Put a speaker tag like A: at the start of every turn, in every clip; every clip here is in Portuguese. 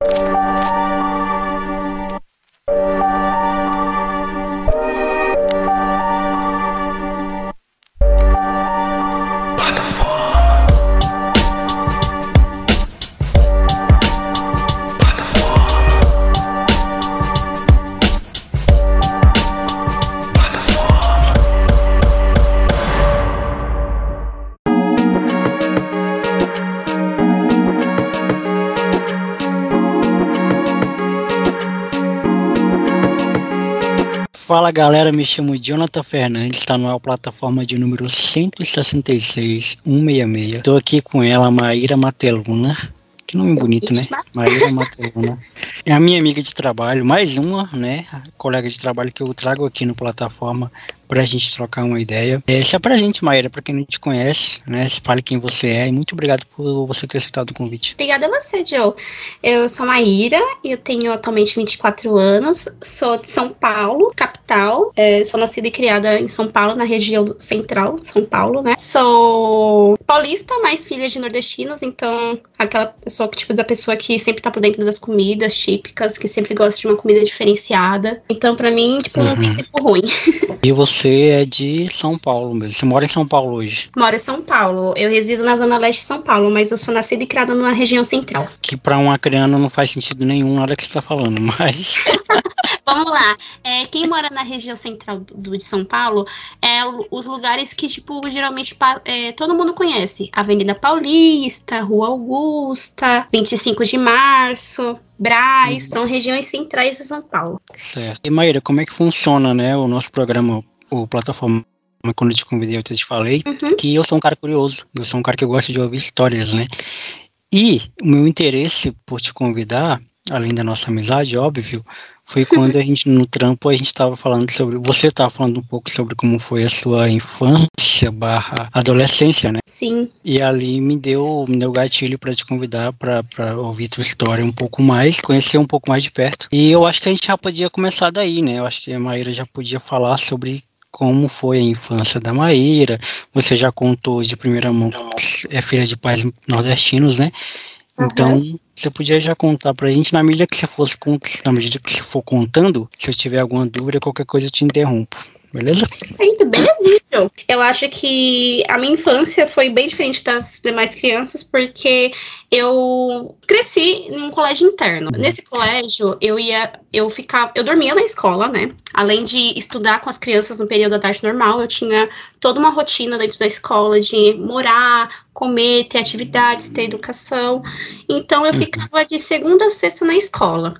A: Fala galera, me chamo Jonathan Fernandes, está no plataforma de número 166 166. Estou aqui com ela, Maíra Mateluna. Que nome bonito, né? Maíra Mateluna. É a minha amiga de trabalho, mais uma, né? Colega de trabalho que eu trago aqui no plataforma para a gente trocar uma ideia. É, se apresente, Maíra, para quem não te conhece, né? Fale quem você é e muito obrigado por você ter aceitado o convite.
B: Obrigada a você, Joe. Eu sou Maíra, eu tenho atualmente 24 anos, sou de São Paulo, capital. É, sou nascida e criada em São Paulo, na região central de São Paulo, né? Sou paulista, mas filha de nordestinos, então aquela pessoa que, tipo, da pessoa que sempre tá por dentro das comidas, típicas, que sempre gosta de uma comida diferenciada. Então, para mim, tipo, uhum. não tem tempo ruim.
A: E você é de São Paulo mesmo. Você mora em São Paulo hoje?
B: Moro em São Paulo. Eu resido na zona leste de São Paulo, mas eu sou nascida e criada na região central.
A: Que para uma criança não faz sentido nenhum nada que você tá falando, mas.
B: Vamos lá. É, quem mora na região central do, de São Paulo é os lugares que, tipo, geralmente é, todo mundo conhece. Avenida Paulista, Rua Augusta, 25 de Março. Braz, são regiões centrais de São Paulo.
A: Certo. E Maíra, como é que funciona, né, o nosso programa, o plataforma quando eu te convidei, eu te falei uhum. que eu sou um cara curioso, eu sou um cara que gosta de ouvir histórias, né? E o meu interesse por te convidar, além da nossa amizade, óbvio, foi quando a gente, no trampo, a gente estava falando sobre. Você estava falando um pouco sobre como foi a sua infância barra adolescência, né?
B: Sim.
A: E ali me deu, me deu gatilho para te convidar para ouvir tua história um pouco mais, conhecer um pouco mais de perto. E eu acho que a gente já podia começar daí, né? Eu acho que a Maíra já podia falar sobre como foi a infância da Maíra. Você já contou de primeira mão, é filha de pais nordestinos, né? Então, uhum. você podia já contar pra gente, na medida que você fosse na medida que você for contando, se eu tiver alguma dúvida, qualquer coisa eu te interrompo. Beleza?
B: Perfeito, belezinho. Eu acho que a minha infância foi bem diferente das demais crianças, porque eu cresci em um colégio interno. Uhum. Nesse colégio, eu ia, eu ficava, eu dormia na escola, né? Além de estudar com as crianças no período da tarde normal, eu tinha toda uma rotina dentro da escola de morar, comer, ter atividades, ter educação. Então eu uhum. ficava de segunda a sexta na escola.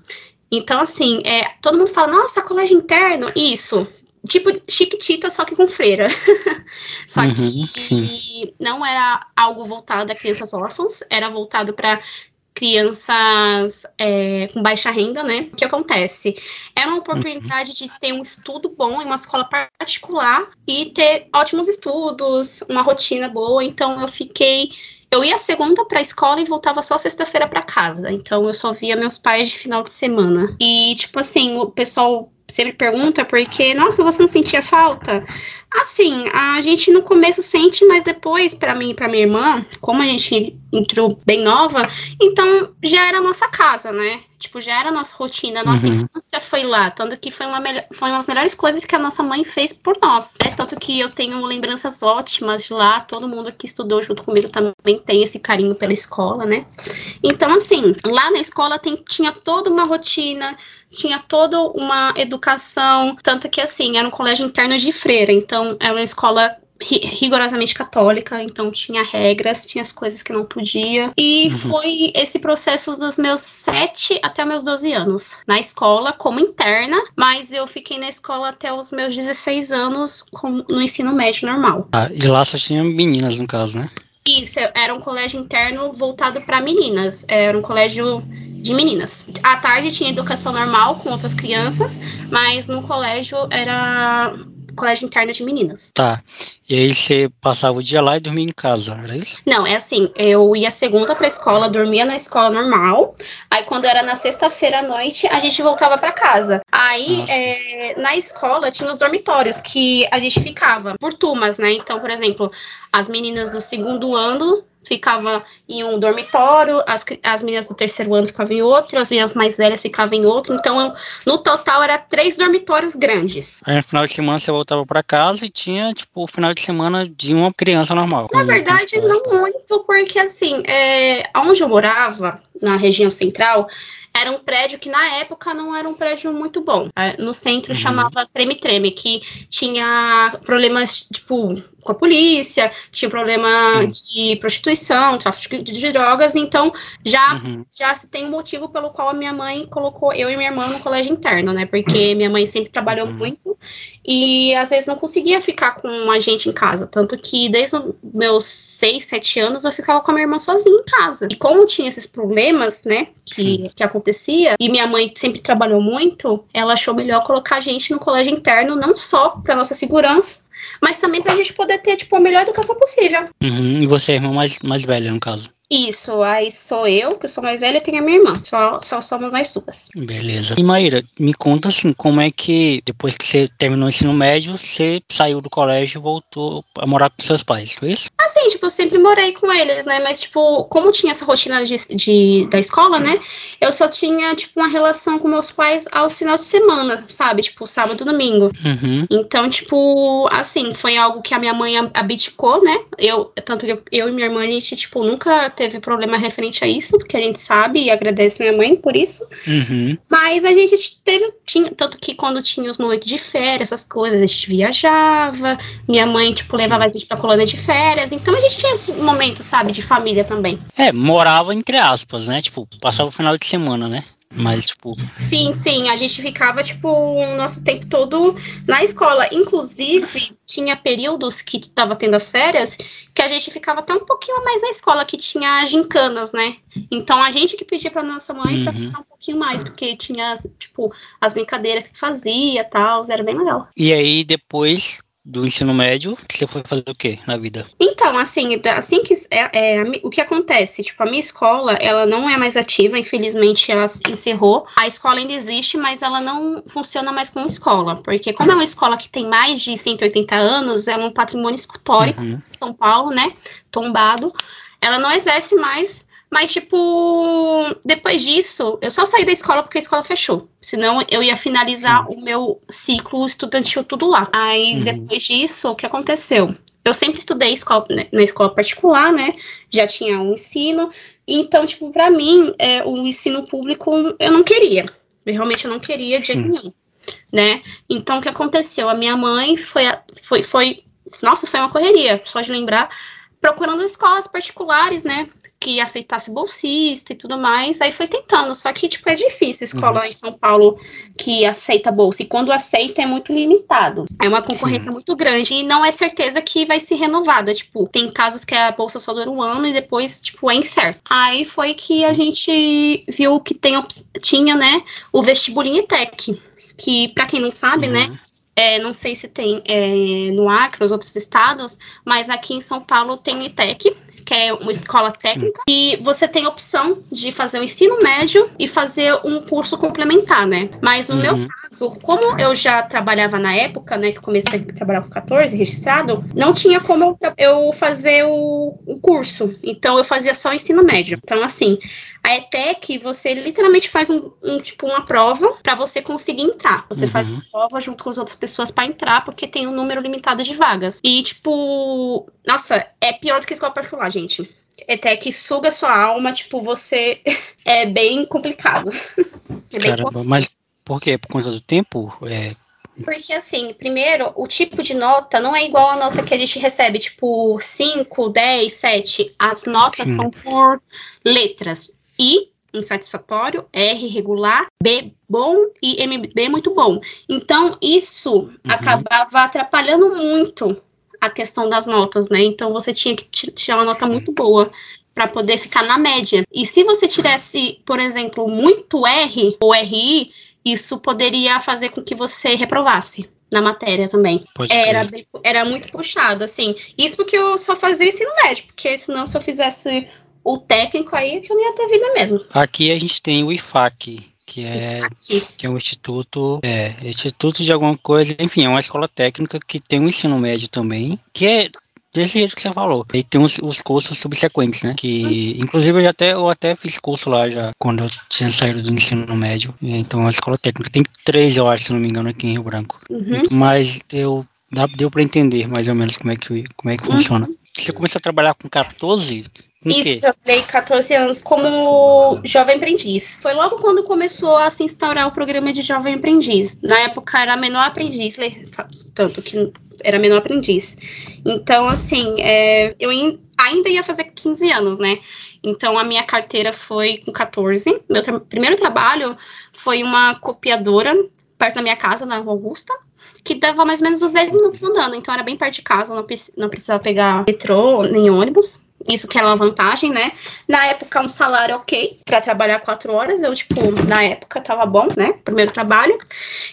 B: Então, assim, é, todo mundo fala, nossa, colégio interno, isso tipo chiquitita, só que com freira. só uhum, que sim. não era algo voltado a crianças órfãos, era voltado para crianças é, com baixa renda, né? O que acontece? Era uma oportunidade uhum. de ter um estudo bom em uma escola particular e ter ótimos estudos, uma rotina boa. Então eu fiquei eu ia segunda para a escola e voltava só sexta-feira para casa. Então eu só via meus pais de final de semana. E tipo assim, o pessoal sempre pergunta porque, nossa, você não sentia falta? Assim, a gente no começo sente, mas depois, para mim e pra minha irmã, como a gente entrou bem nova, então já era a nossa casa, né? Tipo, já era a nossa rotina, a nossa uhum. infância foi lá. Tanto que foi uma, foi uma das melhores coisas que a nossa mãe fez por nós. Né? Tanto que eu tenho lembranças ótimas de lá, todo mundo que estudou junto comigo também tem esse carinho pela escola, né? Então, assim, lá na escola tem, tinha toda uma rotina, tinha toda uma educação, tanto que assim, era um colégio interno de freira, então era uma escola rigorosamente católica, então tinha regras, tinha as coisas que não podia. E uhum. foi esse processo dos meus 7 até meus 12 anos na escola, como interna, mas eu fiquei na escola até os meus 16 anos com, no ensino médio normal.
A: Ah, e lá só tinha meninas, no caso, né?
B: Isso, era um colégio interno voltado para meninas. Era um colégio de meninas. À tarde tinha educação normal com outras crianças, mas no colégio era colégio interno de meninas.
A: Tá. E aí você passava o dia lá e dormia em casa, era isso?
B: Não, é assim, eu ia segunda pra escola, dormia na escola normal. Aí quando era na sexta-feira à noite, a gente voltava para casa. Aí, é, na escola, tinha os dormitórios que a gente ficava por turmas, né? Então, por exemplo, as meninas do segundo ano ficava em um dormitório, as, as meninas do terceiro ano ficavam em outro, as meninas mais velhas ficavam em outro. Então, eu, no total, era três dormitórios grandes.
A: Aí, no final de semana, você voltava para casa e tinha, tipo, o final de semana de uma criança normal.
B: Na verdade, não muito, porque, assim, é, onde eu morava, na região central, era um prédio que na época não era um prédio muito bom. É, no centro uhum. chamava Treme Treme, que tinha problemas, tipo, com a polícia, tinha problema Sim. de prostituição, tráfico de drogas, então já, uhum. já se tem um motivo pelo qual a minha mãe colocou eu e minha irmã no colégio interno, né? Porque minha mãe sempre trabalhou uhum. muito e às vezes não conseguia ficar com a gente em casa. Tanto que desde os meus seis, sete anos eu ficava com a minha irmã sozinha em casa. E como tinha esses problemas, né, que, que acontecia, e minha mãe sempre trabalhou muito, ela achou melhor colocar a gente no colégio interno, não só para nossa segurança, mas também pra gente poder ter, tipo, a melhor educação possível.
A: Uhum. E você é a irmã mais, mais velha, no caso?
B: Isso, aí sou eu, que sou mais velha, e tem a minha irmã. Só, só somos nós duas.
A: Beleza. E Maíra, me conta assim, como é que depois que você terminou o ensino médio, você saiu do colégio e voltou a morar com seus pais, foi isso?
B: Assim, tipo, eu sempre morei com eles, né? Mas, tipo, como tinha essa rotina de, de, da escola, né? Eu só tinha, tipo, uma relação com meus pais aos final de semana, sabe? Tipo, sábado e domingo. Uhum. Então, tipo, assim, foi algo que a minha mãe abdicou, né? Eu, tanto que eu, eu e minha irmã, a gente, tipo, nunca teve problema referente a isso, porque a gente sabe e agradece minha mãe por isso. Uhum. Mas a gente teve, tinha, tanto que quando tinha os momentos de férias, essas coisas, a gente viajava, minha mãe, tipo, levava a gente pra colônia de férias, então a gente tinha esse momento, sabe, de família também.
A: É, morava entre aspas, né? Tipo, passava o final de semana, né? Mas, tipo.
B: Sim, sim, a gente ficava, tipo, o nosso tempo todo na escola. Inclusive, tinha períodos que tava tendo as férias que a gente ficava até um pouquinho mais na escola, que tinha gincanas, né? Então a gente que pedia pra nossa mãe uhum. pra ficar um pouquinho mais, porque tinha, tipo, as brincadeiras que fazia tal, era bem legal.
A: E aí, depois, do ensino médio, você foi fazer o quê na vida?
B: Então, assim, assim que é, é, o que acontece, tipo, a minha escola, ela não é mais ativa, infelizmente ela encerrou. A escola ainda existe, mas ela não funciona mais como escola, porque como é uma escola que tem mais de 180 anos, é um patrimônio escultórico uhum. São Paulo, né, tombado, ela não exerce mais mas, tipo, depois disso, eu só saí da escola porque a escola fechou. Senão eu ia finalizar Sim. o meu ciclo estudantil tudo lá. Aí, uhum. depois disso, o que aconteceu? Eu sempre estudei escola, né, na escola particular, né? Já tinha um ensino. Então, tipo, para mim, é, o ensino público eu não queria. Eu realmente eu não queria de jeito nenhum. Né? Então, o que aconteceu? A minha mãe foi, foi, foi. Nossa, foi uma correria, só de lembrar procurando escolas particulares, né? Que aceitasse bolsista e tudo mais. Aí foi tentando. Só que, tipo, é difícil escola uhum. em São Paulo que aceita bolsa. E quando aceita é muito limitado. É uma concorrência Sim. muito grande. E não é certeza que vai ser renovada. Tipo, tem casos que a bolsa só dura um ano e depois, tipo, é incerto. Aí foi que a gente viu que tem, tinha, né, o vestibulinho ETEC. Que, para quem não sabe, né, uhum. né? É, não sei se tem é, no Acre, nos outros estados, mas aqui em São Paulo tem o ITEC, que é uma escola técnica, e você tem a opção de fazer o ensino médio e fazer um curso complementar, né? Mas no uhum. meu caso, como eu já trabalhava na época, né, que comecei a trabalhar com 14, registrado, não tinha como eu fazer o, o curso. Então eu fazia só o ensino médio. Então, assim, a ETEC, você literalmente faz um, um tipo uma prova para você conseguir entrar. Você uhum. faz uma prova junto com as outras pessoas para entrar, porque tem um número limitado de vagas. E, tipo, nossa, é pior do que escola particular, gente. ETEC suga sua alma, tipo, você é bem complicado.
A: É bem Caramba, complicado. mas por quê? Por conta do tempo? É,
B: porque, assim, primeiro, o tipo de nota não é igual a nota que a gente recebe, tipo, 5, 10, 7. As notas Sim. são por letras. I, insatisfatório, R, regular, B, bom e MB, muito bom. Então, isso uhum. acabava atrapalhando muito a questão das notas, né? Então, você tinha que tirar uma nota muito boa para poder ficar na média. E se você tivesse, por exemplo, muito R ou RI, isso poderia fazer com que você reprovasse na matéria também. era, era muito puxado, assim. Isso porque eu só fazia ensino médio, porque senão se eu fizesse o técnico aí que eu não ia ter vida mesmo.
A: Aqui a gente tem o IFAC, que é, que é um instituto, é, instituto de alguma coisa, enfim, é uma escola técnica que tem um ensino médio também, que é desse jeito que você falou. E tem os, os cursos subsequentes, né? Que, inclusive, eu até, eu até fiz curso lá já, quando eu tinha saído do ensino médio. Então, a escola técnica tem três, eu acho, se não me engano, aqui em Rio Branco. Uhum. Mas eu, deu para entender mais ou menos como é que, como é que uhum. funciona. Você começou a trabalhar com 14,
B: isso, trabalhei 14 anos como jovem aprendiz. Foi logo quando começou a se instaurar o programa de jovem aprendiz. Na época era menor aprendiz, tanto que era menor aprendiz. Então, assim, é, eu ainda ia fazer 15 anos, né? Então, a minha carteira foi com 14. Meu tra primeiro trabalho foi uma copiadora perto da minha casa, na Augusta, que dava mais ou menos uns 10 minutos andando. Então, era bem perto de casa, não, não precisava pegar metrô nem ônibus. Isso que era uma vantagem, né? Na época, um salário ok para trabalhar quatro horas. Eu, tipo, na época tava bom, né? Primeiro trabalho.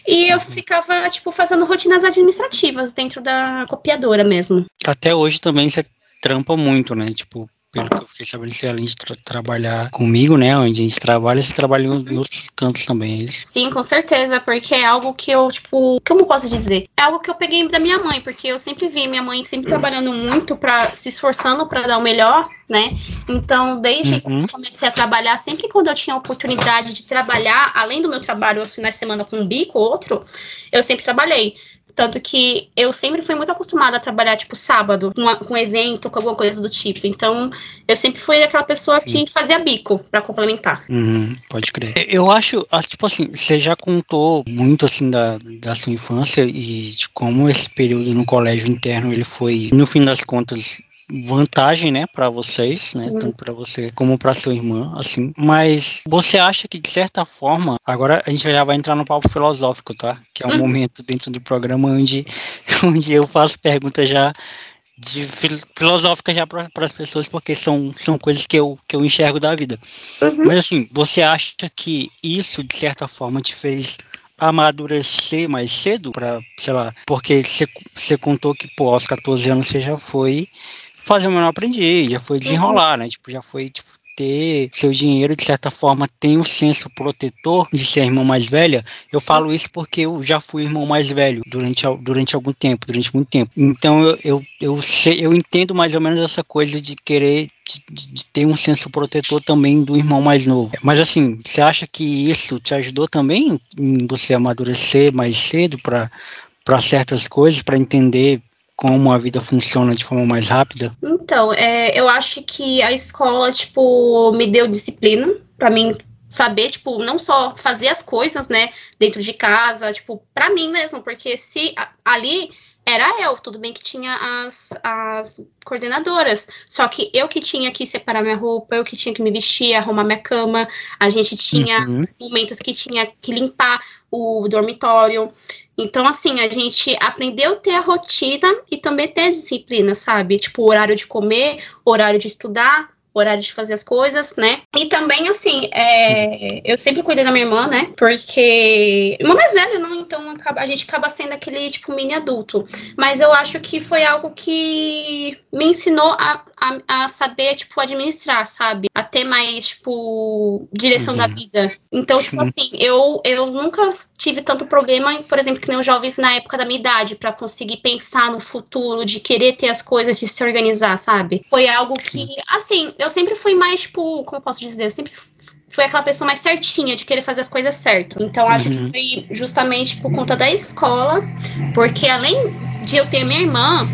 B: E eu ficava, tipo, fazendo rotinas administrativas dentro da copiadora mesmo.
A: Até hoje também você trampa muito, né? Tipo, pelo que eu fiquei sabendo, você além de tra trabalhar comigo, né, onde a gente trabalha, você trabalha em outros cantos também, é isso?
B: Sim, com certeza, porque é algo que eu, tipo, como posso dizer? É algo que eu peguei da minha mãe, porque eu sempre vi minha mãe sempre trabalhando muito, para se esforçando para dar o melhor, né? Então, desde uhum. que comecei a trabalhar, sempre quando eu tinha a oportunidade de trabalhar, além do meu trabalho aos finais de semana com um bico ou outro, eu sempre trabalhei. Tanto que eu sempre fui muito acostumada a trabalhar, tipo, sábado, com, uma, com um evento, com alguma coisa do tipo. Então, eu sempre fui aquela pessoa Sim. que fazia bico para complementar.
A: Uhum, pode crer. Eu acho, tipo assim, você já contou muito, assim, da, da sua infância e de como esse período no colégio interno, ele foi, no fim das contas, vantagem, né, para vocês, né, tanto para você como para sua irmã, assim. Mas você acha que de certa forma, agora a gente já vai entrar no papo filosófico, tá? Que é um uhum. momento dentro do programa onde onde eu faço perguntas já de filosófica já para as pessoas, porque são, são coisas que eu, que eu enxergo da vida. Uhum. Mas assim, você acha que isso, de certa forma, te fez amadurecer mais cedo para, sei lá, porque você contou que, pô, aos 14 anos você já foi fazer o menor aprendiz, já foi desenrolar, né? Tipo, já foi, tipo, ter seu dinheiro, de certa forma, tem um senso protetor de ser irmão mais velha. Eu falo isso porque eu já fui irmão mais velho durante, durante algum tempo, durante muito tempo. Então eu, eu, eu, sei, eu entendo mais ou menos essa coisa de querer de, de, ter um senso protetor também do irmão mais novo. Mas assim, você acha que isso te ajudou também em você amadurecer mais cedo para para certas coisas, para entender como a vida funciona de forma mais rápida?
B: Então, é, eu acho que a escola, tipo, me deu disciplina para mim saber, tipo, não só fazer as coisas, né, dentro de casa, tipo, para mim mesmo, porque se ali era eu, tudo bem que tinha as, as coordenadoras, só que eu que tinha que separar minha roupa, eu que tinha que me vestir, arrumar minha cama, a gente tinha uhum. momentos que tinha que limpar o dormitório. Então, assim, a gente aprendeu a ter a rotina e também ter a disciplina, sabe? Tipo, horário de comer, horário de estudar, horário de fazer as coisas, né? E também, assim, é, eu sempre cuidei da minha irmã, né? Porque. Irmã mais velha, não, então a gente acaba sendo aquele, tipo, mini adulto. Mas eu acho que foi algo que me ensinou a, a, a saber, tipo, administrar, sabe? A ter mais, tipo, direção uhum. da vida. Então, tipo assim, eu, eu nunca tive tanto problema, por exemplo, que nem os jovens na época da minha idade, para conseguir pensar no futuro, de querer ter as coisas, de se organizar, sabe? Foi algo que, assim, eu sempre fui mais, tipo, como eu posso dizer? Eu sempre fui aquela pessoa mais certinha, de querer fazer as coisas certo. Então, acho uhum. que foi justamente por conta da escola, porque além de eu ter minha irmã,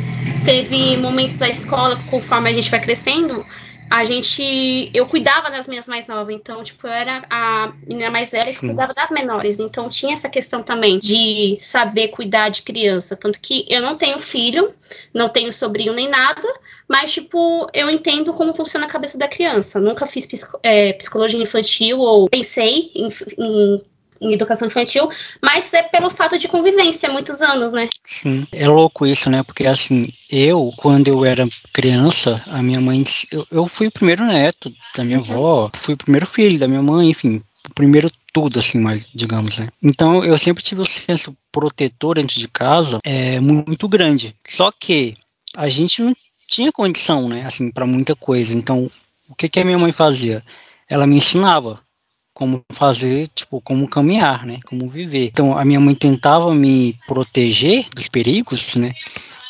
B: teve momentos da escola, conforme a gente vai crescendo, a gente. Eu cuidava das minhas mais novas, então, tipo, eu era a menina mais velha que cuidava das menores. Então, tinha essa questão também de saber cuidar de criança. Tanto que eu não tenho filho, não tenho sobrinho nem nada, mas, tipo, eu entendo como funciona a cabeça da criança. Nunca fiz é, psicologia infantil ou pensei em, em em educação infantil, mas é pelo fato de convivência, muitos anos, né?
A: Sim, é louco isso, né? Porque assim, eu, quando eu era criança, a minha mãe, eu, eu fui o primeiro neto da minha avó, fui o primeiro filho da minha mãe, enfim, o primeiro tudo, assim, mais, digamos, né? Então eu sempre tive um senso protetor dentro de casa é, muito grande. Só que a gente não tinha condição, né, assim, para muita coisa. Então, o que, que a minha mãe fazia? Ela me ensinava como fazer, tipo, como caminhar, né? Como viver. Então a minha mãe tentava me proteger dos perigos, né?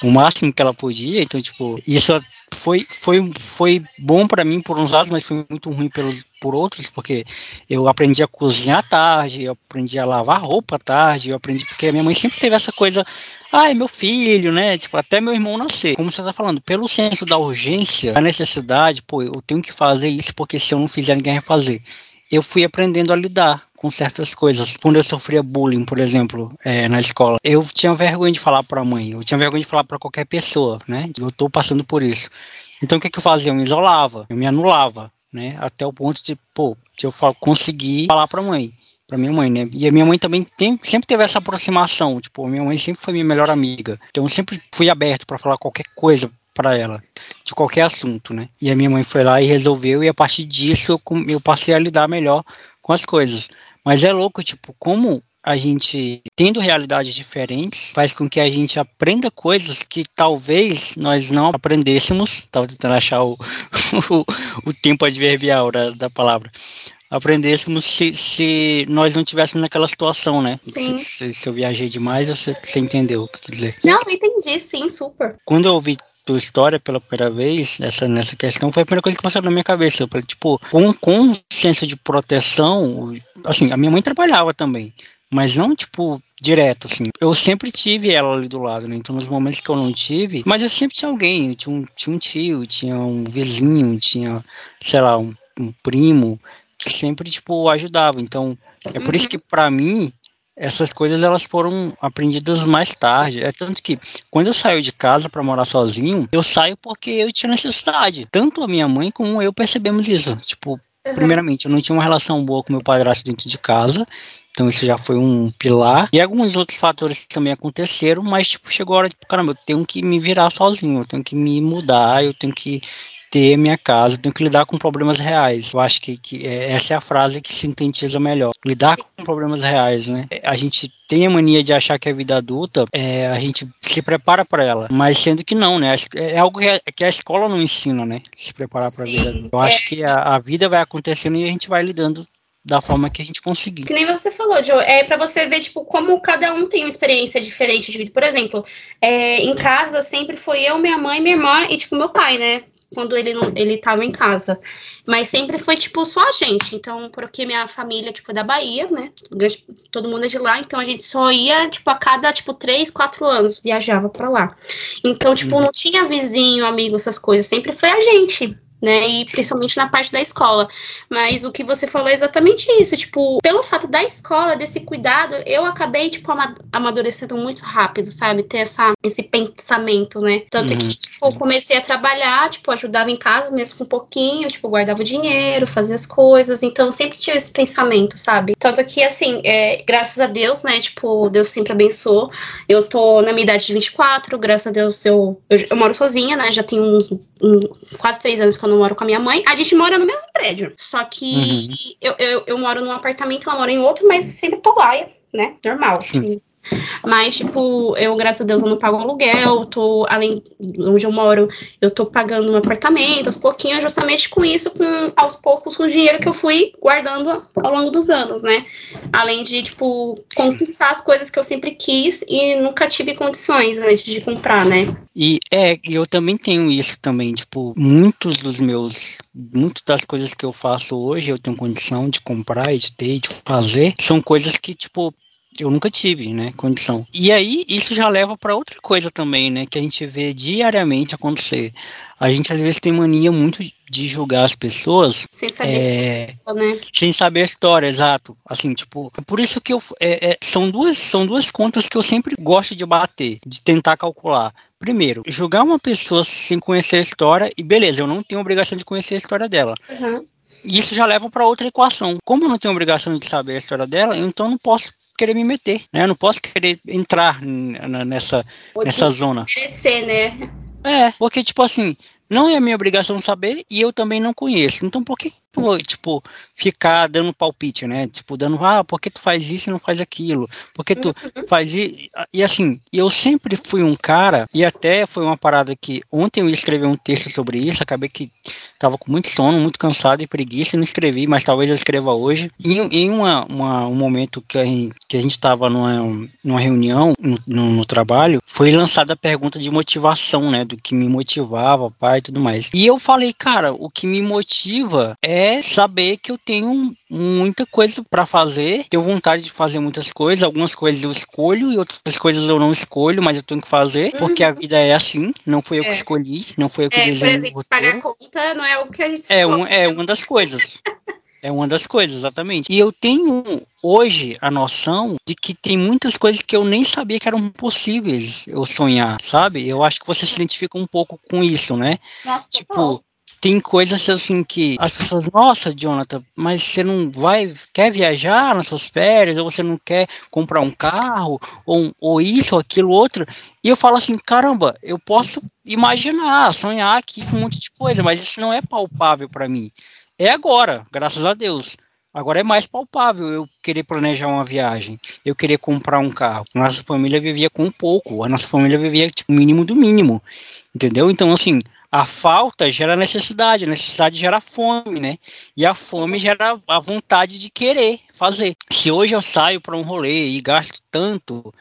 A: O máximo que ela podia. Então, tipo, isso foi, foi, foi bom para mim por uns lados, mas foi muito ruim pelo, por outros, porque eu aprendi a cozinhar tarde, eu aprendi a lavar roupa tarde, eu aprendi, porque a minha mãe sempre teve essa coisa, ai, ah, meu filho, né, tipo, até meu irmão nascer. Como você tá falando, pelo senso da urgência, da necessidade, pô, eu tenho que fazer isso, porque se eu não fizer, ninguém vai fazer. Eu fui aprendendo a lidar com certas coisas. Quando eu sofria bullying, por exemplo, é, na escola, eu tinha vergonha de falar para a mãe, eu tinha vergonha de falar para qualquer pessoa, né? Eu tô passando por isso. Então o que, que eu fazia? Eu me isolava, eu me anulava, né? Até o ponto de, pô, de eu conseguir falar para a mãe para minha mãe, né? E a minha mãe também tem, sempre teve essa aproximação, tipo, a minha mãe sempre foi minha melhor amiga. Então eu sempre fui aberto para falar qualquer coisa para ela, de qualquer assunto, né? E a minha mãe foi lá e resolveu e a partir disso eu, eu passei a lidar melhor com as coisas. Mas é louco, tipo, como a gente, tendo realidades diferentes, faz com que a gente aprenda coisas que talvez nós não aprendêssemos. Estava tentando achar o, o, o, tempo adverbial da, da palavra. Aprendêssemos se, se nós não estivéssemos naquela situação, né?
B: Sim.
A: Se, se, eu viajei demais, você, você entendeu o que quer dizer.
B: Não, entendi, sim, super.
A: Quando eu ouvi tua história pela primeira vez, nessa, nessa questão, foi a primeira coisa que passou na minha cabeça. Eu falei, tipo, com, com um senso de proteção, assim, a minha mãe trabalhava também, mas não, tipo, direto, assim. Eu sempre tive ela ali do lado, né? Então, nos momentos que eu não tive, mas eu sempre tinha alguém, tinha um, tinha um tio, tinha um vizinho, tinha, sei lá, um, um primo, que sempre, tipo, ajudava. Então, é por uhum. isso que, para mim, essas coisas elas foram aprendidas mais tarde. É tanto que quando eu saio de casa para morar sozinho, eu saio porque eu tinha necessidade. Tanto a minha mãe como eu percebemos isso. Tipo, uhum. primeiramente, eu não tinha uma relação boa com meu padrasto dentro de casa. Então isso já foi um pilar. E alguns outros fatores também aconteceram, mas tipo, chegou a hora, tipo, caramba, eu tenho que me virar sozinho, eu tenho que me mudar, eu tenho que ter minha casa, tenho que lidar com problemas reais. Eu acho que, que é, essa é a frase que sintetiza melhor. Lidar com problemas reais, né? A gente tem a mania de achar que a vida adulta, é, a gente se prepara para ela, mas sendo que não, né? É algo que a, que a escola não ensina, né? Se preparar para a vida adulta. Eu acho é. que a, a vida vai acontecendo e a gente vai lidando da forma que a gente conseguir.
B: Que nem você falou, Joe, é para você ver, tipo, como cada um tem uma experiência diferente de vida. Por exemplo, é, em casa sempre foi eu, minha mãe, minha irmã e, tipo, meu pai, né? Quando ele não, ele tava em casa. Mas sempre foi, tipo, só a gente. Então, porque minha família, tipo, é da Bahia, né? Todo mundo é de lá. Então, a gente só ia, tipo, a cada, tipo, três, quatro anos viajava pra lá. Então, tipo, uhum. não tinha vizinho, amigo, essas coisas. Sempre foi a gente né? E principalmente na parte da escola. Mas o que você falou é exatamente isso. Tipo, pelo fato da escola, desse cuidado, eu acabei, tipo, amadurecendo muito rápido, sabe? Ter essa, esse pensamento, né? Tanto uhum. que, tipo, comecei a trabalhar, tipo, ajudava em casa mesmo com um pouquinho, tipo, guardava o dinheiro, fazia as coisas. Então, sempre tive esse pensamento, sabe? Tanto que, assim, é, graças a Deus, né? Tipo, Deus sempre abençoou. Eu tô na minha idade de 24, graças a Deus eu, eu, eu moro sozinha, né? Já tenho uns um, quase três anos que eu não moro com a minha mãe. A gente mora no mesmo prédio. Só que uhum. eu, eu, eu, moro num apartamento, ela mora em outro, mas sempre tô lá, né? Normal. Sim. Mas, tipo, eu, graças a Deus, eu não pago aluguel, tô, além onde eu moro, eu tô pagando um apartamento aos pouquinhos, justamente com isso, com aos poucos, com o dinheiro que eu fui guardando ao longo dos anos, né? Além de, tipo, conquistar as coisas que eu sempre quis e nunca tive condições antes de comprar, né?
A: E é, eu também tenho isso também, tipo, muitos dos meus, muitas das coisas que eu faço hoje, eu tenho condição de comprar de ter, de fazer, são coisas que, tipo, eu nunca tive, né, condição. E aí isso já leva para outra coisa também, né, que a gente vê diariamente acontecer. A gente às vezes tem mania muito de julgar as pessoas
B: sem saber é, a história, né?
A: Sem saber a história, exato. Assim, tipo, por isso que eu é, é, são duas são duas contas que eu sempre gosto de bater, de tentar calcular. Primeiro, julgar uma pessoa sem conhecer a história e beleza, eu não tenho obrigação de conhecer a história dela.
B: Uhum.
A: Isso já leva para outra equação. Como eu não tenho obrigação de saber a história dela, então eu não posso querer me meter, né? Eu não posso querer entrar nessa, nessa zona.
B: Merecer, né?
A: É, porque, tipo assim, não é minha obrigação saber e eu também não conheço. Então, por que tipo, ficar dando palpite, né? Tipo, dando, ah, por que tu faz isso e não faz aquilo? Por que tu uhum. faz isso? E assim, eu sempre fui um cara, e até foi uma parada que ontem eu escrevi um texto sobre isso, acabei que tava com muito sono, muito cansado e preguiça e não escrevi, mas talvez eu escreva hoje. E em uma, uma, um momento que a gente, que a gente tava numa, numa reunião no, no, no trabalho, foi lançada a pergunta de motivação, né? Do que me motivava, pai e tudo mais. E eu falei, cara, o que me motiva é saber que eu tenho muita coisa para fazer, tenho vontade de fazer muitas coisas, algumas coisas eu escolho e outras coisas eu não escolho, mas eu tenho que fazer, uhum. porque a vida é assim, não foi eu é. que escolhi, não foi eu que é, desenhei. Por exemplo,
B: pagar conta não é o que a gente
A: É, um, é uma das coisas. É uma das coisas, exatamente. E eu tenho hoje a noção de que tem muitas coisas que eu nem sabia que eram possíveis eu sonhar, sabe? Eu acho que você se identifica um pouco com isso, né?
B: Nossa,
A: tipo, tem coisas assim que as pessoas, nossa, Jonathan, mas você não vai, quer viajar nas suas férias, ou você não quer comprar um carro, ou, ou isso, ou aquilo, outro. E eu falo assim, caramba, eu posso imaginar, sonhar aqui com um monte de coisa, mas isso não é palpável para mim. É agora, graças a Deus. Agora é mais palpável eu querer planejar uma viagem, eu querer comprar um carro. Nossa família vivia com pouco, a nossa família vivia tipo mínimo do mínimo, entendeu? Então assim, a falta gera necessidade, a necessidade gera fome, né? E a fome gera a vontade de querer fazer. Se hoje eu saio para um rolê e gasto tanto,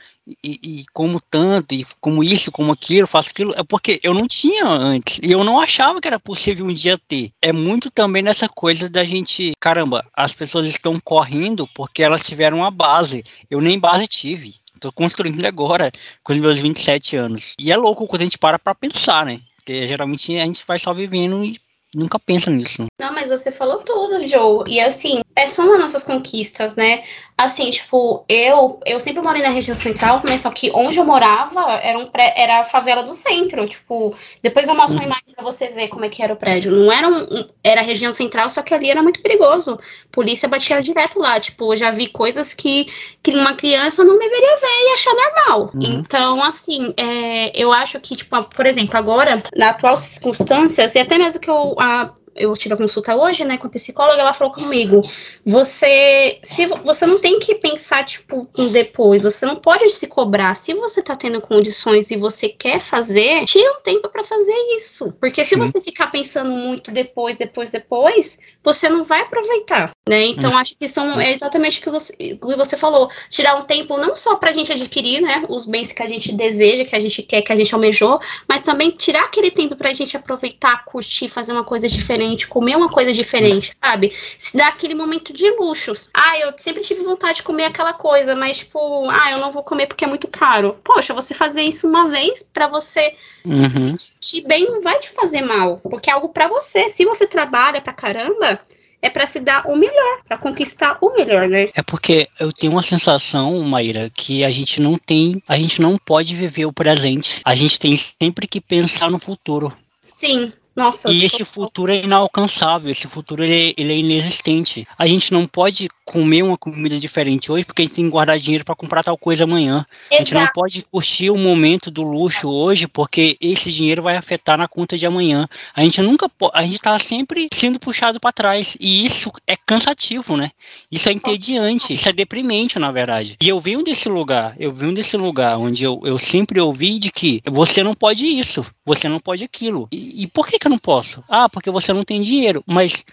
A: e, e, como tanto, e como isso, como aquilo, faço aquilo, é porque eu não tinha antes. E eu não achava que era possível um dia ter. É muito também nessa coisa da gente, caramba, as pessoas estão correndo porque elas tiveram uma base. Eu nem base tive. Tô construindo agora, com os meus 27 anos. E é louco quando a gente para pra pensar, né? Porque geralmente a gente vai só vivendo e nunca pensa nisso.
B: Não, mas você falou tudo, Joe. E assim, é só uma nossas conquistas, né? Assim, tipo, eu eu sempre morei na região central, né? Só que onde eu morava era, um pré, era a favela do centro. Tipo, depois eu mostro uma uhum. imagem pra você ver como é que era o prédio. Não era um, era a região central, só que ali era muito perigoso. Polícia batia direto lá. Tipo, eu já vi coisas que, que uma criança não deveria ver e achar normal. Uhum. Então, assim, é, eu acho que, tipo, por exemplo, agora, na atual circunstâncias, e até mesmo que eu. A, eu tive a consulta hoje, né, com a psicóloga, ela falou comigo, você, se você não tem que pensar, tipo, depois, você não pode se cobrar, se você tá tendo condições e você quer fazer, tira um tempo para fazer isso, porque Sim. se você ficar pensando muito depois, depois, depois, você não vai aproveitar, né, então hum. acho que são, é exatamente o que você, o que você falou, tirar um tempo não só pra gente adquirir, né, os bens que a gente deseja, que a gente quer, que a gente almejou, mas também tirar aquele tempo pra gente aproveitar, curtir, fazer uma coisa diferente, diferente, comer uma coisa diferente, sabe? Se dá aquele momento de luxos. Ah, eu sempre tive vontade de comer aquela coisa, mas tipo, ah, eu não vou comer porque é muito caro. Poxa, você fazer isso uma vez para você uhum. se sentir bem não vai te fazer mal, porque é algo para você. Se você trabalha pra caramba, é para se dar o melhor, para conquistar o melhor, né?
A: É porque eu tenho uma sensação, Maíra, que a gente não tem, a gente não pode viver o presente. A gente tem sempre que pensar no futuro.
B: Sim, nossa,
A: e esse futuro é inalcançável, esse futuro ele, ele, é inexistente. A gente não pode comer uma comida diferente hoje porque a gente tem que guardar dinheiro para comprar tal coisa amanhã. Exato. A gente não pode curtir o momento do luxo hoje porque esse dinheiro vai afetar na conta de amanhã. A gente nunca a gente está sempre sendo puxado para trás e isso é cansativo, né? Isso é entediante, isso é deprimente, na verdade. E eu venho desse lugar, eu venho desse lugar onde eu, eu sempre ouvi de que você não pode isso, você não pode aquilo. E, e por que, que eu não posso? Ah, porque você não tem dinheiro. Mas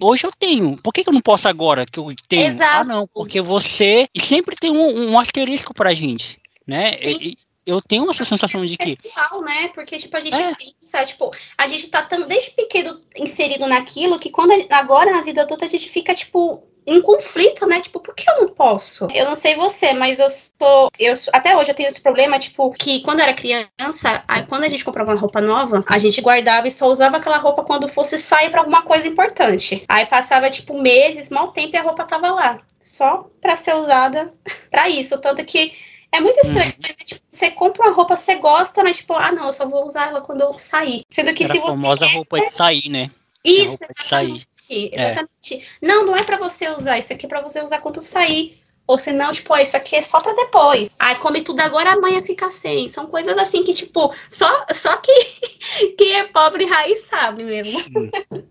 A: hoje eu tenho. Por que, que eu não posso agora que eu tenho? Ah,
B: Exato.
A: Ah, não, porque você. E sempre tem um, um asterisco pra gente, né? E, eu tenho essa sensação de que.
B: Pessoal, né? Porque, tipo, a gente é. pensa, tipo, a gente tá tão, desde pequeno inserido naquilo que quando agora na vida adulta a gente fica, tipo, em conflito, né? Tipo, por que eu não posso? Eu não sei você, mas eu sou. Eu, até hoje eu tenho esse problema, tipo, que quando eu era criança, aí, quando a gente comprava uma roupa nova, a gente guardava e só usava aquela roupa quando fosse sair para alguma coisa importante. Aí passava, tipo, meses, mal tempo e a roupa tava lá. Só para ser usada para isso. Tanto que é muito estranho, uhum. né? Tipo, você compra uma roupa, você gosta, mas tipo, ah, não, eu só vou usar ela quando eu sair. Sendo que
A: Era
B: se você.
A: A famosa quer, roupa de sair, né?
B: Isso, exatamente. Exatamente. É. Não, não é para você usar, isso aqui é pra você usar quando sair. Ou se não, tipo, isso aqui é só pra depois. Aí come tudo agora, amanhã fica sem. São coisas assim que, tipo, só, só que quem é pobre raiz sabe mesmo.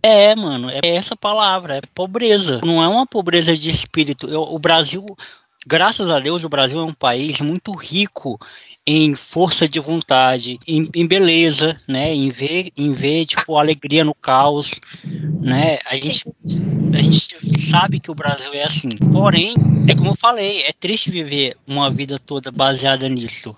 A: É, mano, é essa palavra, é pobreza. Não é uma pobreza de espírito. Eu, o Brasil, graças a Deus, o Brasil é um país muito rico em força de vontade, em, em, beleza, né? Em ver, em ver tipo alegria no caos, né? A gente, a gente sabe que o Brasil é assim. Porém, é como eu falei, é triste viver uma vida toda baseada nisso.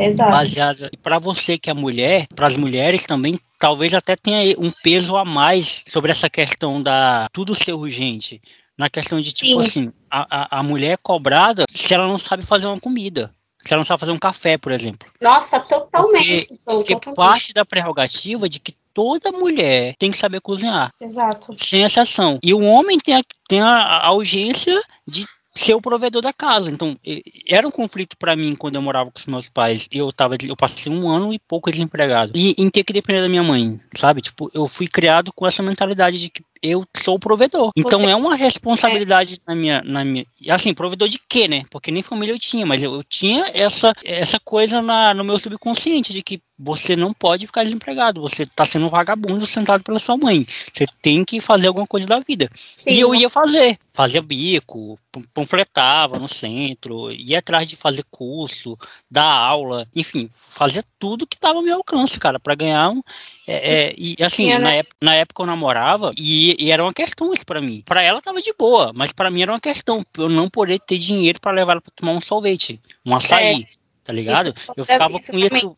B: Exato.
A: Baseada. E para você que é mulher, para as mulheres também, talvez até tenha um peso a mais sobre essa questão da tudo ser urgente. Na questão de, tipo Sim. assim, a, a, a mulher é cobrada se ela não sabe fazer uma comida se ela não sabe fazer um café, por exemplo.
B: Nossa, totalmente.
A: Porque, porque totalmente. parte da prerrogativa de que toda mulher tem que saber cozinhar.
B: Exato.
A: Sem exceção. E o homem tem a, tem a, a urgência de ser o provedor da casa. Então, era um conflito para mim quando eu morava com os meus pais. Eu tava, eu passei um ano e pouco desempregado. E em ter que depender da minha mãe, sabe? Tipo, eu fui criado com essa mentalidade de que eu sou o provedor. Então Você... é uma responsabilidade é. na minha, na minha, assim, provedor de quê, né? Porque nem família eu tinha, mas eu, eu tinha essa essa coisa na, no meu subconsciente de que você não pode ficar desempregado, você está sendo um vagabundo sentado pela sua mãe. Você tem que fazer alguma coisa da vida. Sim, e eu ia fazer, fazia bico, panfletava no centro, ia atrás de fazer curso, dar aula, enfim, fazia tudo que estava ao meu alcance, cara, para ganhar um, é, é, e assim, na, né? época, na época eu namorava e, e era uma questão isso pra mim. Pra ela tava de boa, mas pra mim era uma questão. Eu não poder ter dinheiro para levar ela pra tomar um sorvete, um açaí. É. Tá ligado?
B: Isso,
A: eu ficava
B: isso
A: com isso.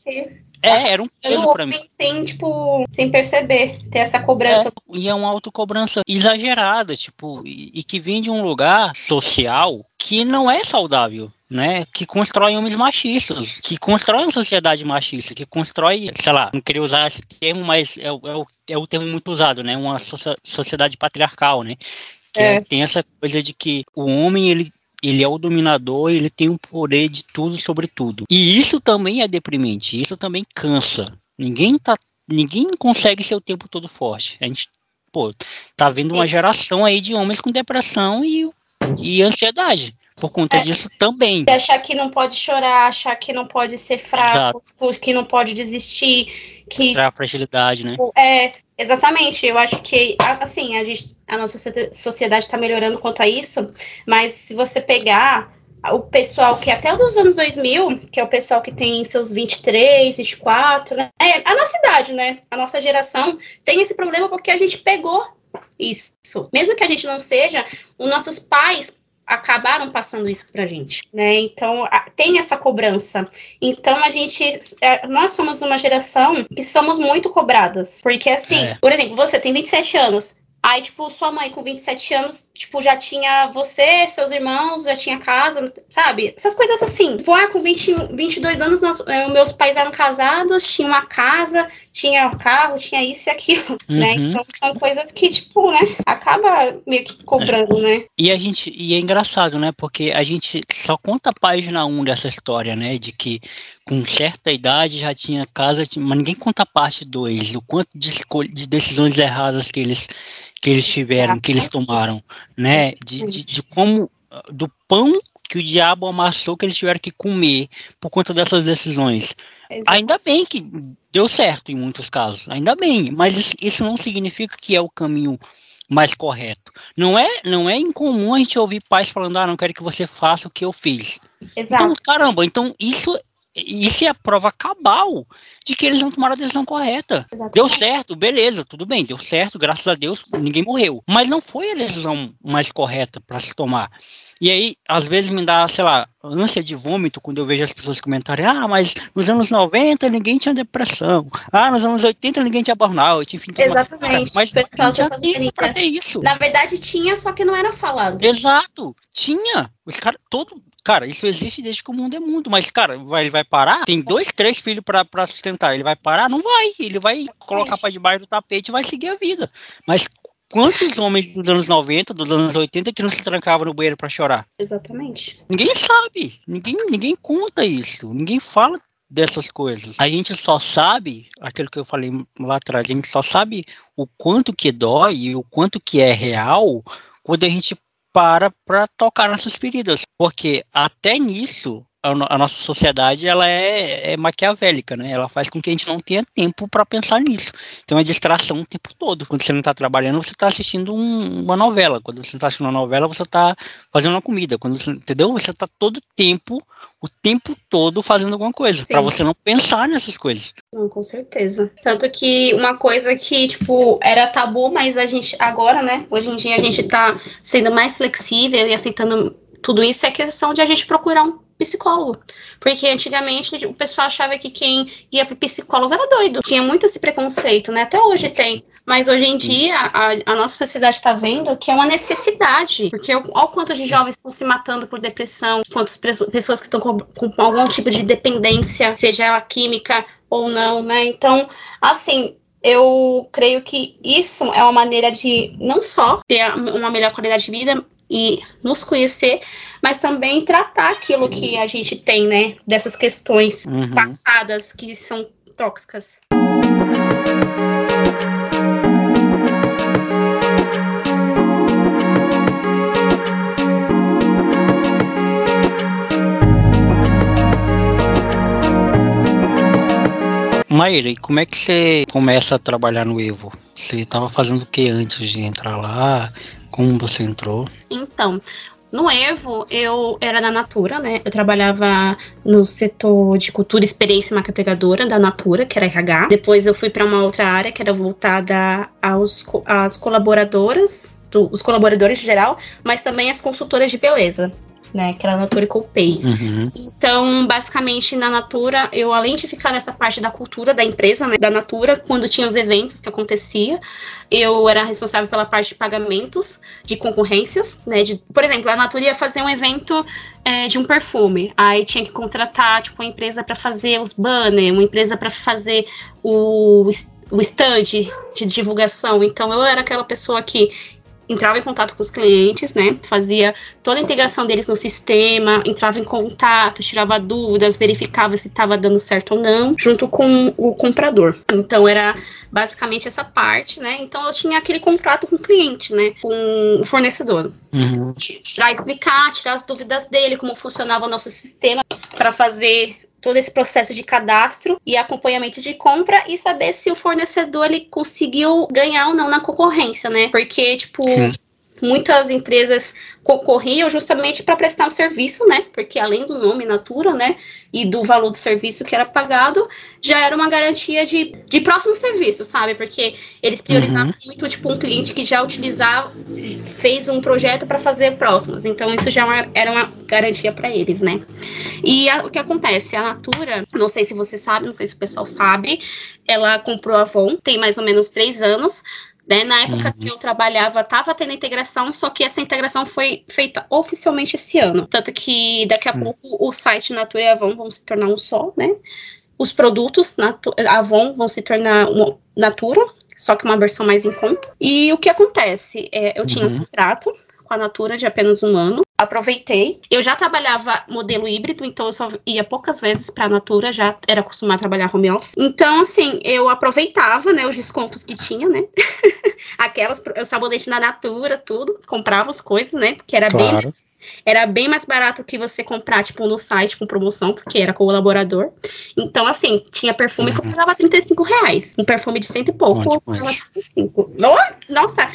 A: É, era um peso pra mim.
B: Sem, tipo, sem perceber, ter essa cobrança.
A: É, e é uma autocobrança exagerada, tipo, e, e que vem de um lugar social que não é saudável né, que constrói homens machistas, que constrói uma sociedade machista, que constrói, sei lá, não queria usar esse termo, mas é, é, o, é o termo muito usado, né, uma sociedade patriarcal, né, que é. tem essa coisa de que o homem, ele ele é o dominador, ele tem o poder de tudo sobre tudo. E isso também é deprimente, isso também cansa. Ninguém tá ninguém consegue ser o tempo todo forte. A gente, pô, tá vendo uma geração aí de homens com depressão e, e ansiedade por conta é. disso também.
B: Achar que não pode chorar, achar que não pode ser fraco, Exato. que não pode desistir, que
A: a fragilidade, né?
B: É, exatamente. Eu acho que assim, a gente a nossa sociedade está melhorando quanto a isso, mas se você pegar o pessoal que até os anos 2000, que é o pessoal que tem seus 23, 24, né? É, a nossa idade, né? A nossa geração tem esse problema porque a gente pegou isso. Mesmo que a gente não seja, os nossos pais acabaram passando isso pra gente, né? Então, tem essa cobrança. Então, a gente, é, nós somos uma geração que somos muito cobradas, porque assim, é. por exemplo, você tem 27 anos, Aí, tipo, sua mãe com 27 anos, tipo, já tinha você, seus irmãos, já tinha casa, sabe? Essas coisas assim. Tipo, ah, com 20, 22 anos, nós, eh, meus pais eram casados, tinha uma casa, tinha um carro, tinha isso e aquilo, né? uhum. né? Então, são coisas que, tipo, né, acaba meio que cobrando, né?
A: E a gente, e é engraçado, né? Porque a gente só conta a página 1 dessa história, né? De que com certa idade já tinha casa, mas ninguém conta a parte 2, o quanto de, de decisões erradas que eles que eles tiveram, que eles tomaram, né? De, de, de como do pão que o diabo amassou que eles tiveram que comer por conta dessas decisões. Exato. Ainda bem que deu certo em muitos casos, ainda bem, mas isso não significa que é o caminho mais correto. Não é, não é incomum a gente ouvir pais falando: "Ah, não quero que você faça o que eu fiz".
B: Exato.
A: Então, caramba, então isso isso é a prova cabal de que eles não tomaram a decisão correta. Exatamente. Deu certo, beleza, tudo bem, deu certo, graças a Deus, ninguém morreu. Mas não foi a decisão mais correta para se tomar. E aí, às vezes me dá, sei lá, ânsia de vômito quando eu vejo as pessoas comentarem: ah, mas nos anos 90 ninguém tinha depressão. Ah, nos anos 80 ninguém tinha burnout, enfim.
B: Exatamente.
A: Mas o pessoal tinha tempo pra ter isso.
B: Na verdade, tinha, só que não era falado.
A: Exato, tinha. Os caras, todo, Cara, isso existe desde que o mundo é mundo, mas, cara, vai, ele vai parar? Tem dois, três filhos para sustentar. Ele vai parar? Não vai. Ele vai colocar para debaixo do tapete e vai seguir a vida. Mas quantos homens dos anos 90, dos anos 80 que não se trancavam no banheiro para chorar?
B: Exatamente.
A: Ninguém sabe. Ninguém, ninguém conta isso. Ninguém fala dessas coisas. A gente só sabe, aquilo que eu falei lá atrás, a gente só sabe o quanto que dói e o quanto que é real quando a gente para para tocar nossas feridas, porque até nisso a, nossa sociedade ela é, é, maquiavélica, né? Ela faz com que a gente não tenha tempo para pensar nisso. Então é distração o tempo todo. Quando você não está trabalhando, você está assistindo um, uma novela. Quando você está assistindo uma novela, você está fazendo uma comida. Quando você, entendeu? Você está todo tempo, o tempo todo fazendo alguma coisa, para você não pensar nessas coisas.
B: Não, com certeza. Tanto que uma coisa que, tipo, era tabu, mas a gente agora, né? Hoje em dia a gente está sendo mais flexível e aceitando tudo isso é questão de a gente procurar um psicólogo. Porque antigamente o pessoal achava que quem ia pro psicólogo era doido. Tinha muito esse preconceito, né? Até hoje tem. Mas hoje em dia a, a nossa sociedade está vendo que é uma necessidade. Porque olha quanto de jovens estão se matando por depressão, quantas pessoas que estão com, com algum tipo de dependência, seja ela química ou não, né? Então, assim, eu creio que isso é uma maneira de não só ter uma melhor qualidade de vida, e nos conhecer, mas também tratar aquilo que a gente tem, né? Dessas questões uhum. passadas que são tóxicas.
A: Maíra, e como é que você começa a trabalhar no Evo? Você estava fazendo o que antes de entrar lá? Como você entrou?
B: Então, no Evo, eu era na Natura, né? Eu trabalhava no setor de cultura, experiência e marca pegadora da Natura, que era RH. Depois eu fui para uma outra área que era voltada aos às colaboradoras, do, os colaboradores em geral, mas também as consultoras de beleza né? Que era a Natura e Coupei. Uhum. Então, basicamente, na Natura, eu além de ficar nessa parte da cultura da empresa, né, da Natura, quando tinha os eventos que acontecia, eu era responsável pela parte de pagamentos, de concorrências, né? De, por exemplo, a Natura ia fazer um evento é, de um perfume, aí tinha que contratar, tipo, uma empresa para fazer os banners, uma empresa para fazer o o stand de divulgação. Então eu era aquela pessoa que entrava em contato com os clientes, né? Fazia toda a integração deles no sistema, entrava em contato, tirava dúvidas, verificava se estava dando certo ou não, junto com o comprador. Então era basicamente essa parte, né? Então eu tinha aquele contrato com o cliente, né? Com o fornecedor. Uhum. Para explicar, tirar as dúvidas dele, como funcionava o nosso sistema, para fazer todo esse processo de cadastro e acompanhamento de compra e saber se o fornecedor ele conseguiu ganhar ou não na concorrência, né? Porque, tipo, Sim muitas empresas concorriam justamente para prestar um serviço, né? Porque além do nome Natura, né? E do valor do serviço que era pagado, já era uma garantia de, de próximo serviço, sabe? Porque eles priorizavam uhum. muito, tipo, um cliente que já utilizava, fez um projeto para fazer próximos. Então, isso já é era uma garantia para eles, né? E a, o que acontece? A Natura, não sei se você sabe, não sei se o pessoal sabe, ela comprou a Avon, tem mais ou menos três anos. Né? Na época uhum. que eu trabalhava, estava tendo integração, só que essa integração foi feita oficialmente esse ano. Tanto que daqui a Sim. pouco o site Natura e Avon vão se tornar um só, né? Os produtos Avon vão se tornar uma Natura, só que uma versão mais em conta. E o que acontece? É, eu tinha um uhum. contrato com a Natura de apenas um ano. Aproveitei. Eu já trabalhava modelo híbrido, então eu só ia poucas vezes para a Natura, já era acostumada a trabalhar home office. Então, assim, eu aproveitava, né, os descontos que tinha, né? Aquelas, o sabonete da Natura, tudo, comprava as coisas, né? Porque era claro. bem era bem mais barato que você comprar, tipo, no site com promoção, porque era colaborador. Então, assim, tinha perfume uhum. que eu pagava 35 reais. Um perfume de cento e pouco, eu pagava 35. Nossa,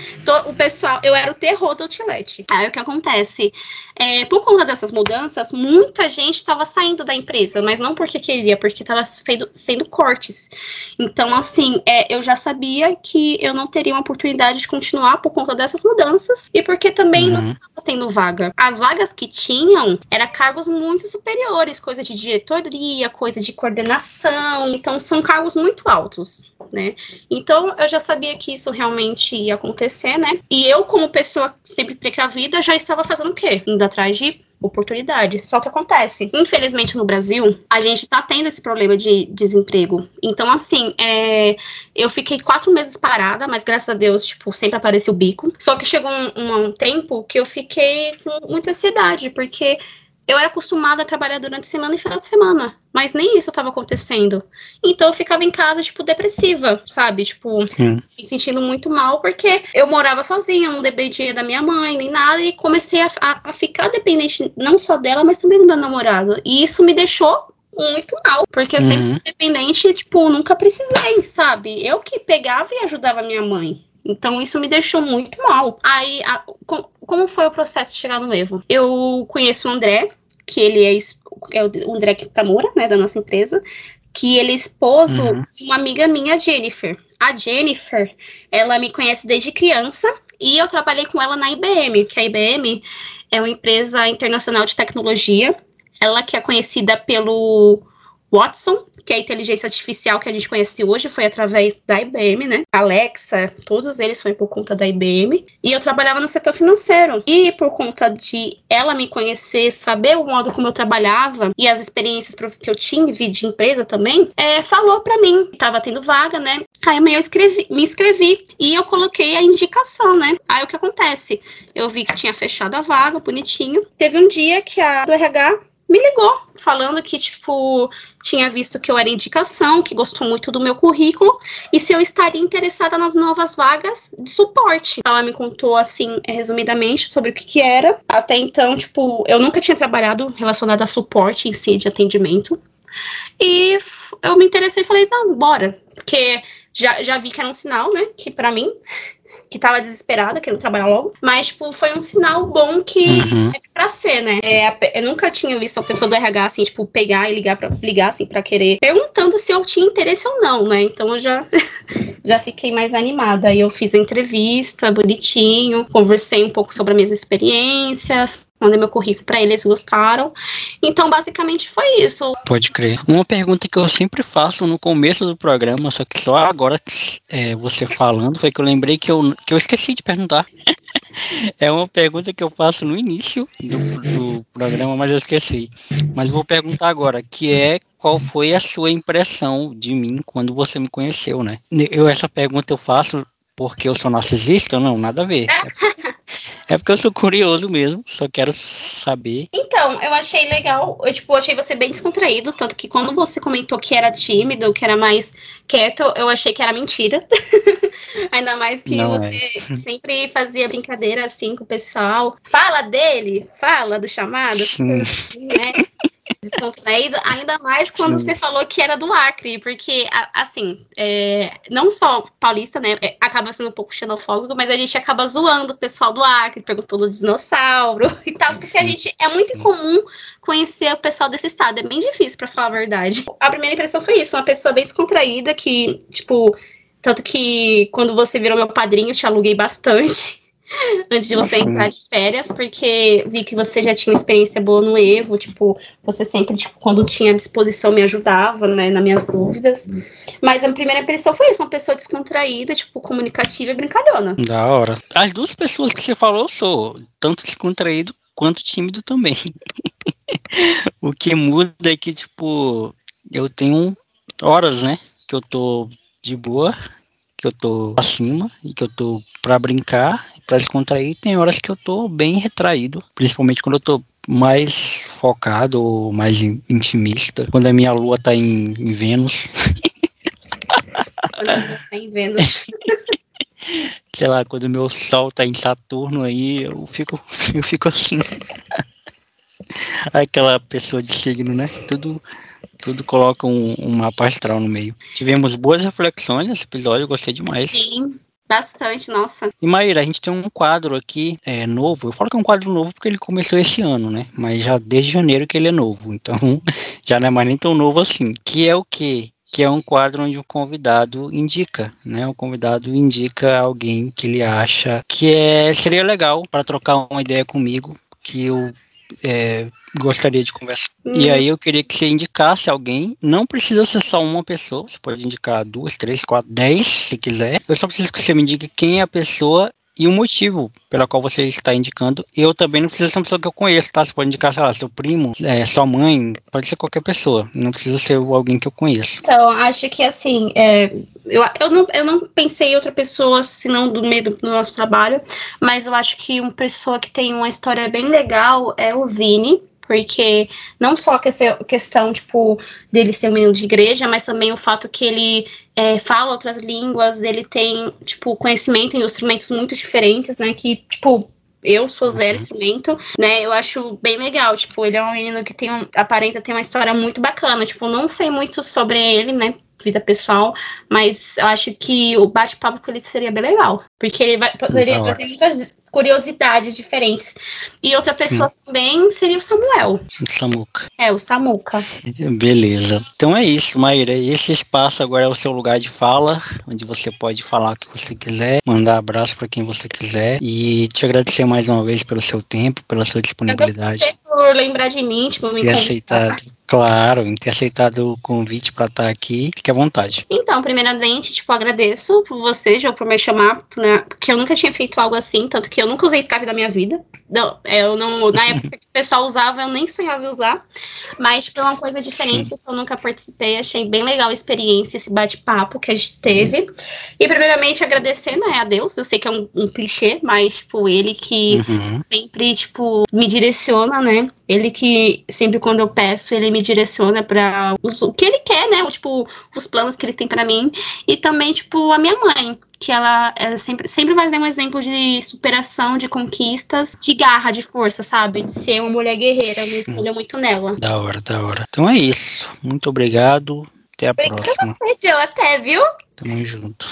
B: o pessoal, eu era o terror do outlet. Aí o que acontece? É, por conta dessas mudanças, muita gente estava saindo da empresa, mas não porque queria, porque estava sendo cortes. Então, assim, é, eu já sabia que eu não teria uma oportunidade de continuar por conta dessas mudanças e porque também uhum. não estava tendo vaga. As vagas que tinham eram cargos muito superiores, coisa de diretoria, coisa de coordenação, então são cargos muito altos, né? Então eu já sabia que isso realmente ia acontecer, né? E eu, como pessoa sempre precavida, já estava fazendo o quê? Indo atrás de oportunidade. Só que acontece, infelizmente no Brasil, a gente tá tendo esse problema de desemprego. Então, assim, é, eu fiquei quatro meses parada, mas graças a Deus, tipo, sempre apareceu o bico. Só que chegou um, um, um tempo que eu fiquei com muita ansiedade, porque eu era acostumada a trabalhar durante a semana e final de semana, mas nem isso estava acontecendo. Então eu ficava em casa, tipo, depressiva, sabe? Tipo, Sim. me sentindo muito mal, porque eu morava sozinha, não dependia da minha mãe, nem nada, e comecei a, a, a ficar dependente não só dela, mas também do meu namorado. E isso me deixou muito mal, porque eu uhum. sempre fui dependente, tipo, nunca precisei, sabe? Eu que pegava e ajudava minha mãe. Então isso me deixou muito mal. Aí, a, com, como foi o processo de chegar no Evo? Eu conheço o André, que ele é, é o André Kitamura, né, da nossa empresa, que ele é esposo uhum. de uma amiga minha, Jennifer. A Jennifer, ela me conhece desde criança e eu trabalhei com ela na IBM, que a IBM é uma empresa internacional de tecnologia. Ela que é conhecida pelo Watson, que é a inteligência artificial que a gente conhece hoje, foi através da IBM, né? Alexa, todos eles foi por conta da IBM. E eu trabalhava no setor financeiro. E por conta de ela me conhecer, saber o modo como eu trabalhava e as experiências que eu tinha de empresa também, é, falou para mim. Tava tendo vaga, né? Aí eu escrevi, me inscrevi e eu coloquei a indicação, né? Aí o que acontece? Eu vi que tinha fechado a vaga, bonitinho. Teve um dia que a do RH me ligou falando que, tipo, tinha visto que eu era indicação, que gostou muito do meu currículo e se eu estaria interessada nas novas vagas de suporte. Ela me contou, assim, resumidamente sobre o que, que era. Até então, tipo, eu nunca tinha trabalhado relacionado a suporte em si, de atendimento. E eu me interessei e falei, não, bora. Porque já, já vi que era um sinal, né? Que para mim que tava desesperada, querendo trabalhar logo. Mas, tipo, foi um sinal bom que uhum. é pra ser, né? É, eu nunca tinha visto uma pessoa do RH, assim, tipo, pegar e ligar pra ligar, assim, pra querer. Perguntando se eu tinha interesse ou não, né? Então eu já, já fiquei mais animada. Aí eu fiz a entrevista bonitinho, conversei um pouco sobre as minhas experiências, mandei meu currículo para eles, gostaram. Então, basicamente foi isso.
A: Pode crer. Uma pergunta que eu sempre faço no começo do programa, só que só agora é, você falando, foi que eu lembrei que eu, que eu esqueci de perguntar. é uma pergunta que eu faço no início do, do programa, mas eu esqueci. Mas vou perguntar agora, que é qual foi a sua impressão de mim quando você me conheceu, né? Eu, essa pergunta eu faço porque eu sou narcisista? Não, nada a ver. É porque eu sou curioso mesmo, só quero saber.
B: Então, eu achei legal, eu, tipo, achei você bem descontraído, tanto que quando você comentou que era tímido, que era mais quieto, eu achei que era mentira. Ainda mais que Não você é. sempre fazia brincadeira assim com o pessoal. Fala dele, fala do chamado, Sim. né? Descontraído, ainda mais quando Sim. você falou que era do Acre, porque, assim, é, não só paulista, né, é, acaba sendo um pouco xenofóbico, mas a gente acaba zoando o pessoal do Acre, perguntando do dinossauro e tal, porque a gente, é muito incomum conhecer o pessoal desse estado, é bem difícil, para falar a verdade. A primeira impressão foi isso, uma pessoa bem descontraída, que, tipo, tanto que quando você virou meu padrinho, eu te aluguei bastante. Antes de você Nossa. entrar de férias, porque vi que você já tinha experiência boa no Evo, tipo, você sempre, tipo, quando tinha disposição me ajudava, né, nas minhas dúvidas. Mas a primeira impressão foi isso, uma pessoa descontraída, tipo, comunicativa e brincalhona.
A: Da hora. As duas pessoas que você falou, eu sou tanto descontraído quanto tímido também. o que muda é que, tipo, eu tenho horas, né, que eu tô de boa, que eu tô acima e que eu tô para brincar para descontrair, tem horas que eu tô bem retraído, principalmente quando eu tô mais focado ou mais intimista, quando a minha lua tá em, em Vênus.
B: Quando a lua tá em Vênus.
A: Sei lá, quando o meu sol tá em Saturno aí, eu fico, eu fico assim. Aquela pessoa de signo, né? Tudo, tudo coloca um, um mapa astral no meio. Tivemos boas reflexões nesse episódio, gostei demais.
B: Sim, Bastante, nossa.
A: E Maíra, a gente tem um quadro aqui é, novo. Eu falo que é um quadro novo porque ele começou esse ano, né? Mas já desde janeiro que ele é novo. Então já não é mais nem tão novo assim. Que é o quê? Que é um quadro onde o convidado indica, né? O convidado indica alguém que ele acha que é, seria legal para trocar uma ideia comigo, que eu é, gostaria de conversar. Hum. E aí eu queria que você indicasse alguém. Não precisa ser só uma pessoa. Você pode indicar duas, três, quatro, dez, se quiser. Eu só preciso que você me diga quem é a pessoa e o motivo pela qual você está indicando. Eu também não preciso ser uma pessoa que eu conheço, tá? Você pode indicar, sei lá, seu primo, é, sua mãe, pode ser qualquer pessoa. Não precisa ser alguém que eu conheço.
B: Então, acho que assim, é, eu, eu, não, eu não pensei em outra pessoa, senão do meio do nosso trabalho, mas eu acho que uma pessoa que tem uma história bem legal é o Vini porque não só a questão, tipo, dele ser um menino de igreja, mas também o fato que ele é, fala outras línguas, ele tem, tipo, conhecimento em instrumentos muito diferentes, né, que, tipo, eu sou zero uhum. instrumento, né? Eu acho bem legal. Tipo, ele é um menino que tem um, aparenta ter uma história muito bacana. Tipo, não sei muito sobre ele, né? Vida pessoal, mas eu acho que o bate-papo com ele seria bem legal. Porque ele vai, poderia trazer muitas curiosidades diferentes. E outra pessoa Sim. também seria o Samuel.
A: O Samuca.
B: É, o Samuca.
A: Beleza. Então é isso, Maíra. Esse espaço agora é o seu lugar de fala, onde você pode falar o que você quiser, mandar abraço para quem você quiser e te agradecer mais uma vez pelo seu tempo, pela sua disponibilidade.
B: por lembrar de mim, tipo, me
A: ter aceitado. Claro, em ter aceitado o convite para estar aqui. Fique à vontade.
B: Então, primeiramente, tipo, agradeço por você, João, por me chamar, né, porque eu nunca tinha feito algo assim, tanto que eu nunca usei Skype na minha vida. Não, é, eu não, na época que o pessoal usava, eu nem sonhava em usar. Mas, tipo, é uma coisa diferente Sim. que eu nunca participei. Achei bem legal a experiência, esse bate-papo que a gente teve. E, primeiramente, agradecer, né, a Deus. Eu sei que é um, um clichê, mas, tipo, ele que uhum. sempre, tipo, me direciona, né? Ele que sempre quando eu peço, ele me direciona para o que ele quer, né? Tipo, os planos que ele tem para mim. E também, tipo, a minha mãe, que ela, ela, sempre, sempre vai dar um exemplo de superação, de conquistas, de garra, de força, sabe? De ser uma mulher guerreira. Eu me muito nela.
A: Da hora, da hora. Então é isso. Muito obrigado. Até a
B: Obrigada
A: próxima.
B: Você, Joe. Até, viu?
A: Tamo junto.